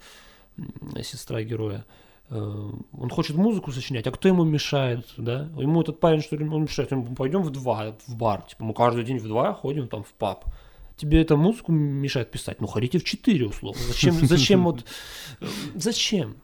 B: сестра героя. Э, он хочет музыку сочинять, а кто ему мешает, да? Ему этот парень, что ли, он мешает, мы пойдем в два, в бар, типа мы каждый день в два ходим там в паб тебе эта музыку мешает писать, ну ходите в 4 условно. Зачем, зачем вот, зачем?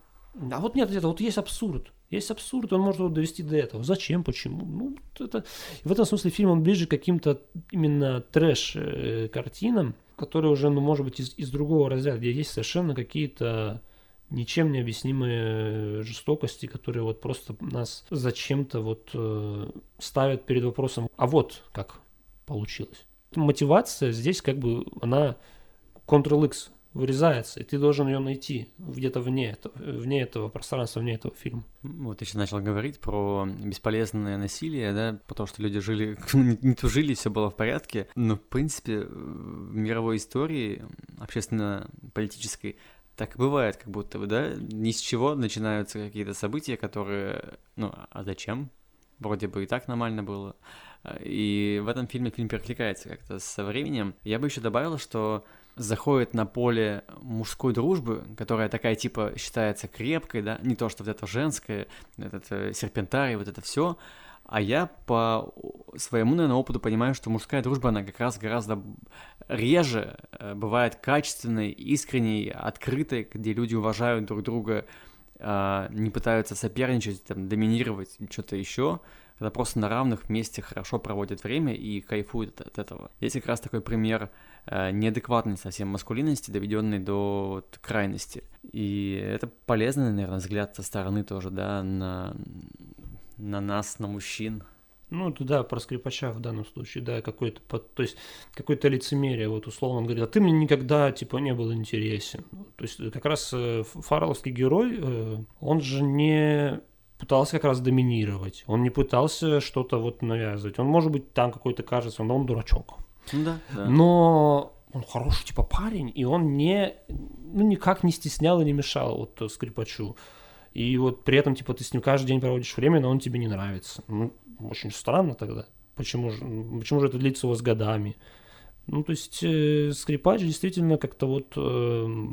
B: А вот нет, это вот есть абсурд. Есть абсурд, он может его довести до этого. Зачем, почему? Ну, это... В этом смысле фильм он ближе к каким-то именно трэш-картинам, которые уже, ну, может быть, из, из другого разряда, где есть совершенно какие-то ничем не объяснимые жестокости, которые вот просто нас зачем-то вот э, ставят перед вопросом, а вот как получилось мотивация здесь как бы она Ctrl-X вырезается, и ты должен ее найти где-то вне этого, вне этого пространства, вне этого фильма.
A: Вот ты сейчас начал говорить про бесполезное насилие, да, потому что люди жили, не тужили, все было в порядке, но, в принципе, в мировой истории общественно-политической так бывает, как будто бы, да, ни с чего начинаются какие-то события, которые, ну, а зачем? Вроде бы и так нормально было. И в этом фильме фильм перекликается как-то со временем. Я бы еще добавил, что заходит на поле мужской дружбы, которая такая типа считается крепкой, да, не то, что вот это женское, этот э, серпентарий, вот это все, а я по своему, наверное, опыту понимаю, что мужская дружба, она как раз гораздо реже э, бывает качественной, искренней, открытой, где люди уважают друг друга, э, не пытаются соперничать, там, доминировать что-то еще, когда просто на равных вместе хорошо проводят время и кайфуют от этого. Здесь как раз такой пример э, неадекватной совсем маскулинности, доведенной до вот, крайности. И это полезный, наверное, взгляд со стороны тоже, да, на, на нас, на мужчин.
B: Ну, да, про скрипача в данном случае, да, какой-то, то есть какое-то лицемерие, вот условно он говорит, а ты мне никогда, типа, не был интересен. То есть как раз э, фаррелловский герой, э, он же не пытался как раз доминировать, он не пытался что-то вот навязывать. Он, может быть, там какой-то кажется, но он дурачок.
A: Ну да, да.
B: Но он хороший, типа, парень, и он не, ну, никак не стеснял и не мешал вот скрипачу. И вот при этом, типа, ты с ним каждый день проводишь время, но он тебе не нравится. Ну, очень странно тогда. Почему же, почему же это длится у вас годами? Ну, то есть э, скрипач действительно как-то вот э,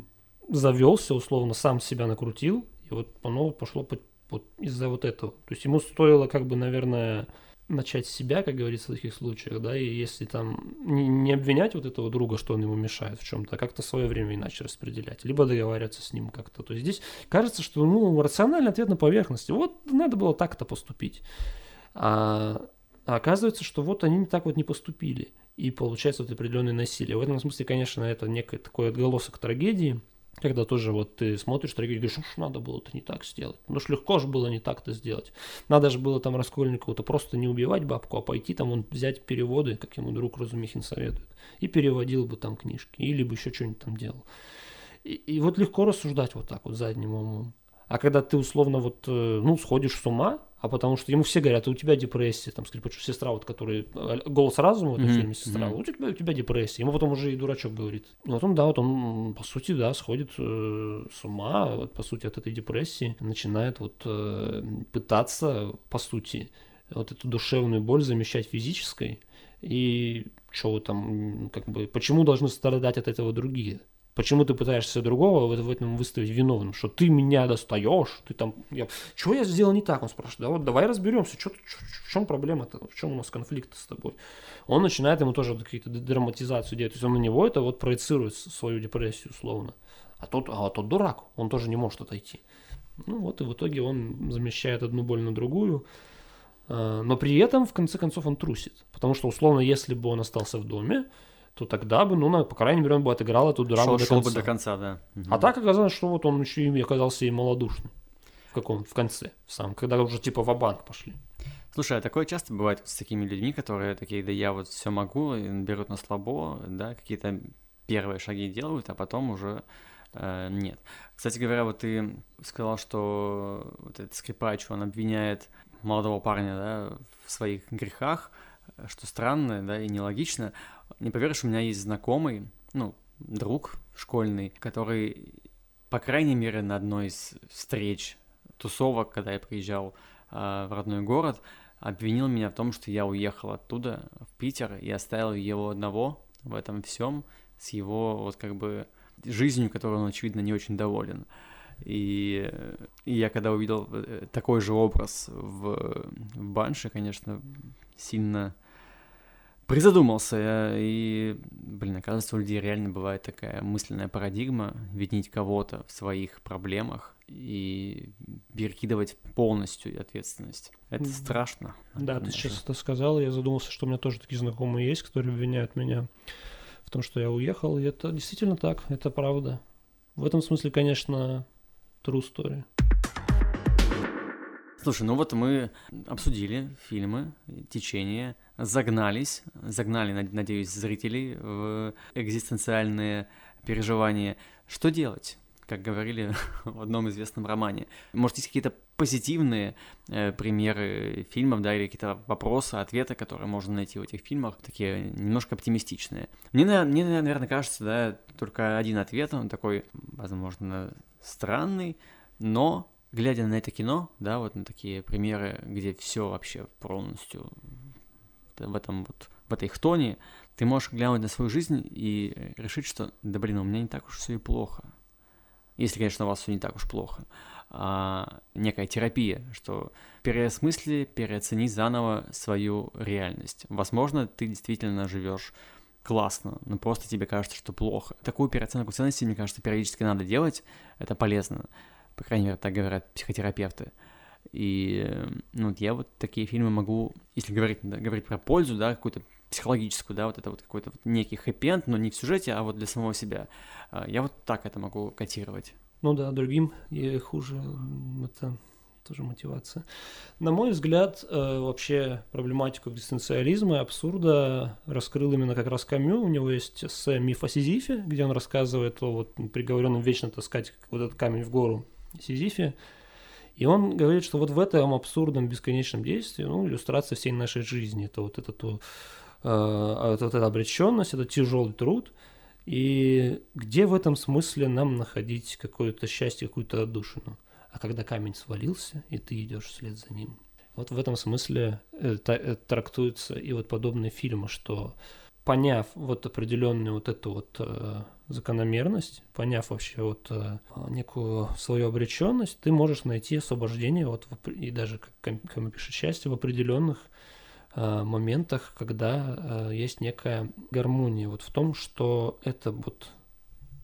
B: завелся, условно, сам себя накрутил, и вот оно пошло по, вот из-за вот этого. То есть ему стоило, как бы, наверное, начать с себя, как говорится в таких случаях, да, и если там не, не обвинять вот этого друга, что он ему мешает в чем-то, а как-то свое время иначе распределять, либо договариваться с ним как-то. То есть здесь кажется, что, ну, рациональный ответ на поверхности. Вот надо было так-то поступить. А, а оказывается, что вот они так вот не поступили. И получается вот определенное насилие. В этом смысле, конечно, это некий такой отголосок трагедии, когда тоже вот ты смотришь и говоришь, ну надо было-то не так сделать. Ну ж легко же было не так-то сделать. Надо же было там Раскольникову-то просто не убивать бабку, а пойти там он взять переводы, как ему друг Разумихин советует, и переводил бы там книжки, или бы еще что-нибудь там делал. И, и вот легко рассуждать вот так вот задним умом. А когда ты условно вот, э, ну, сходишь с ума, а потому что ему все говорят, у тебя депрессия, там, скрипач, сестра, вот, который, э, голос разума в этом mm-hmm. фильме, сестра, у, тебя, у тебя депрессия. Ему потом уже и дурачок говорит. И вот он, да, вот он, по сути, да, сходит э, с ума, вот, по сути, от этой депрессии, начинает вот э, пытаться, по сути, вот эту душевную боль замещать физической, и что там, как бы, почему должны страдать от этого другие? Почему ты пытаешься другого в этом выставить виновным? Что ты меня достаешь? Ты там... Я... Чего я сделал не так? Он спрашивает. Да вот давай разберемся. Что, в чем проблема-то? В чем у нас конфликт с тобой? Он начинает ему тоже какие-то драматизацию делать. То есть он на него это вот проецирует свою депрессию условно. А тот, а тот дурак. Он тоже не может отойти. Ну вот и в итоге он замещает одну боль на другую. А, но при этом, в конце концов, он трусит. Потому что, условно, если бы он остался в доме, то тогда бы, ну, на, по крайней мере, он бы отыграл эту драму
A: шел, до конца. бы до конца, да.
B: Угу. А так оказалось, что вот он еще и оказался и малодушным. В каком? В конце сам, когда уже типа в банк пошли.
A: Слушай, а такое часто бывает с такими людьми, которые такие, да я вот все могу, берут на слабо, да, какие-то первые шаги делают, а потом уже э, нет. Кстати говоря, вот ты сказал, что вот этот скрипач, он обвиняет молодого парня, да, в своих грехах, что странно, да, и нелогично. Не поверишь, у меня есть знакомый, ну, друг школьный, который, по крайней мере, на одной из встреч, тусовок, когда я приезжал э, в родной город, обвинил меня в том, что я уехал оттуда в Питер и оставил его одного в этом всем с его вот как бы жизнью, которой он, очевидно, не очень доволен. И, и я когда увидел э, такой же образ в, в Банше, конечно, сильно призадумался, и, блин, оказывается, у людей реально бывает такая мысленная парадигма винить кого-то в своих проблемах и перекидывать полностью ответственность. Это страшно.
B: Да, ты сейчас это сказал, я задумался, что у меня тоже такие знакомые есть, которые обвиняют меня в том, что я уехал, и это действительно так, это правда. В этом смысле, конечно, true story.
A: Слушай, ну вот мы обсудили фильмы, течение, загнались, загнали, надеюсь, зрителей в экзистенциальные переживания. Что делать? как говорили в одном известном романе. Может, есть какие-то позитивные э, примеры фильмов, да, или какие-то вопросы, ответы, которые можно найти в этих фильмах, такие немножко оптимистичные. Мне, мне наверное, кажется, да, только один ответ, он такой, возможно, странный, но глядя на это кино, да, вот на такие примеры, где все вообще полностью в этом вот, в этой хтоне, ты можешь глянуть на свою жизнь и решить, что, да блин, у меня не так уж все и плохо. Если, конечно, у вас все не так уж плохо. А, некая терапия, что переосмысли, переоцени заново свою реальность. Возможно, ты действительно живешь классно, но просто тебе кажется, что плохо. Такую переоценку ценностей, мне кажется, периодически надо делать, это полезно. По крайней мере, так говорят психотерапевты. И ну, вот я вот такие фильмы могу, если говорить, да, говорить про пользу, да, какую-то психологическую, да, вот это вот какой-то вот некий хэппи но не в сюжете, а вот для самого себя. А, я вот так это могу котировать.
B: Ну да, другим хуже это тоже мотивация. На мой взгляд, э, вообще проблематику экзистенциализма и абсурда раскрыл именно как раз Камю. У него есть эссе «Миф о Сизифе», где он рассказывает о вот приговоренном вечно таскать вот этот камень в гору Сизифе. И он говорит, что вот в этом абсурдном бесконечном действии, ну, иллюстрация всей нашей жизни. Это вот, это, то, э, вот эта обреченность, это тяжелый труд. И где в этом смысле нам находить какое-то счастье, какую-то отдушину? А когда камень свалился, и ты идешь вслед за ним. Вот в этом смысле это, это трактуется и вот подобные фильмы, что поняв вот определенную вот эту вот э, закономерность, поняв вообще вот э, некую свою обреченность, ты можешь найти освобождение вот в, и даже как Кому пишет счастье в определенных э, моментах, когда э, есть некая гармония вот в том, что это вот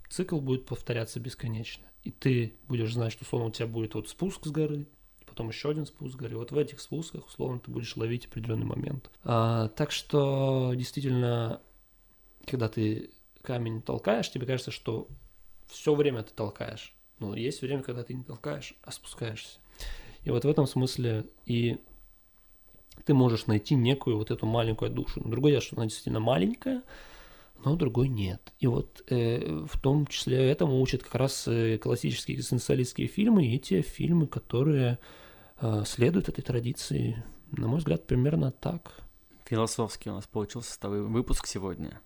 B: цикл будет повторяться бесконечно и ты будешь знать, что условно у тебя будет вот спуск с горы, потом еще один спуск с горы. Вот в этих спусках условно ты будешь ловить определенный момент. А, так что действительно, когда ты камень толкаешь, тебе кажется, что все время ты толкаешь. Но есть время, когда ты не толкаешь, а спускаешься. И вот в этом смысле и ты можешь найти некую вот эту маленькую душу. Другое дело, что она действительно маленькая, но другой нет. И вот э, в том числе этому учат как раз э, классические экзистенциалистские фильмы и те фильмы, которые э, следуют этой традиции. На мой взгляд, примерно так.
A: Философский у нас получился с тобой выпуск сегодня.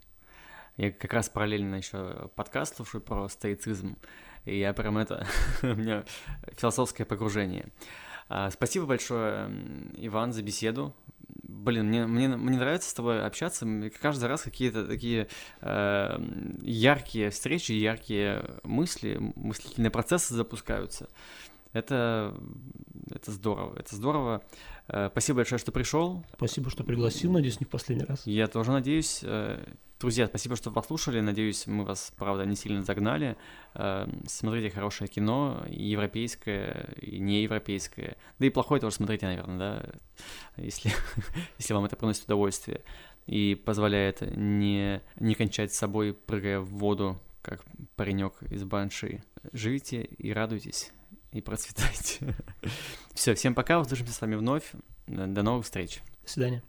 A: Я как раз параллельно еще подкаст слушаю про стоицизм, и я прям это... у меня философское погружение. А, спасибо большое, Иван, за беседу блин, мне, мне, мне нравится с тобой общаться. Каждый раз какие-то такие э, яркие встречи, яркие мысли, мыслительные процессы запускаются. Это, это здорово, это здорово. Э, спасибо большое, что пришел.
B: Спасибо, что пригласил, надеюсь, не в последний раз.
A: Я тоже надеюсь. Друзья, спасибо, что послушали. Надеюсь, мы вас, правда, не сильно загнали. Э, смотрите хорошее кино, и европейское, и неевропейское. Да и плохое тоже смотрите, наверное, да, если, если вам это приносит удовольствие и позволяет не, не кончать с собой, прыгая в воду, как паренек из Банши. Живите и радуйтесь и процветайте. Все, всем пока, услышимся с вами вновь. До новых встреч.
B: До свидания.